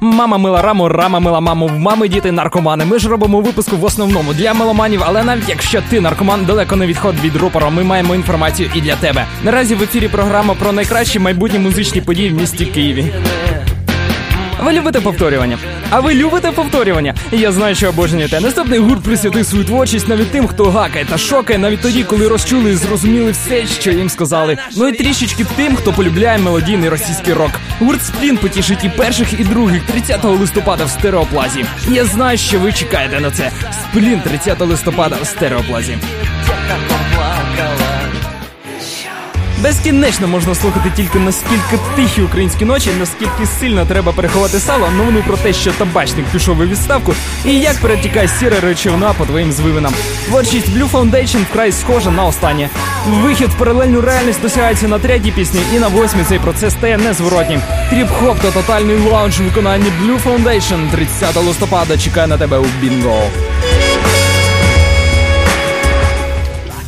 Мама мила раму, рама мила маму. Мами діти наркомани. Ми ж робимо випуску в основному для меломанів, але навіть якщо ти наркоман далеко не відход від рупора, ми маємо інформацію і для тебе. Наразі в ефірі програма про найкращі майбутні музичні події в місті Києві. Ви любите повторювання? А ви любите повторювання? Я знаю, що обожнюєте. Наступний гурт присвятив свою творчість навіть тим, хто гакає та шокає, навіть тоді, коли розчули і зрозуміли все, що їм сказали. Ну і трішечки тим, хто полюбляє мелодійний російський рок. Гурт Сплін потішить і перших, і других 30 листопада в стереоплазі. Я знаю, що ви чекаєте на це. Сплін 30 листопада в стереоплазі. Безкінечно можна слухати тільки наскільки тихі українські ночі, наскільки сильно треба переховати сало, новину про те, що табачник пішов у відставку, і як перетікає сіра речовина по твоїм звивинам. Творчість Blue Foundation вкрай схожа на останнє. Вихід в паралельну реальність досягається на третій пісні, і на восьмій цей процес стає незворотнім. Тріп-хоп та тотальний лаунж у виконанні Blue Foundation 30 листопада чекає на тебе у Бінго.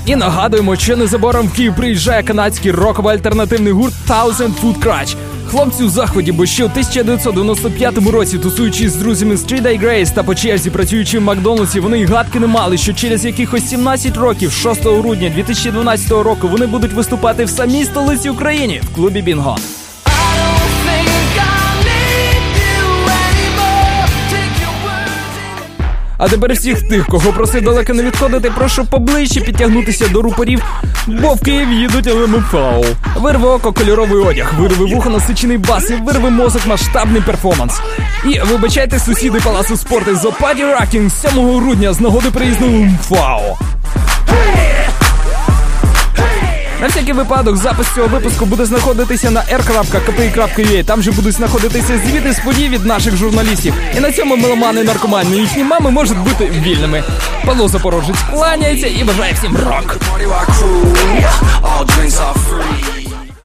І нагадуємо, що незабаром в Київ приїжджає канадський роково-альтернативний гурт Thousand Foot Crutch. Хлопці у захваті, бо ще у 1995 році, тусуючись з друзями з Day Grace та по черзі працюючи в Макдональдсі, вони й гадки не мали, що через якихось 17 років, 6 грудня 2012 року, вони будуть виступати в самій столиці України в клубі Бінго. А тепер всіх тих, кого просив далеко не відходити, прошу поближче підтягнутися до рупорів, бо в Київ їдуть ЛМФАУ. Вирви око кольоровий одяг, вирви вухо насичений бас і вирви мозок масштабний перформанс. І вибачайте сусіди палацу спорту Зопаді Ракінг 7 грудня з нагоди приїзду ЛМФАУ. На всякий випадок запис цього випуску буде знаходитися на r.kpi.ua. Там же будуть знаходитися звіти з подій від наших журналістів. І на цьому меломани і наркомани і їхні мами можуть бути вільними. Павло Запорожець кланяється і бажає всім рок.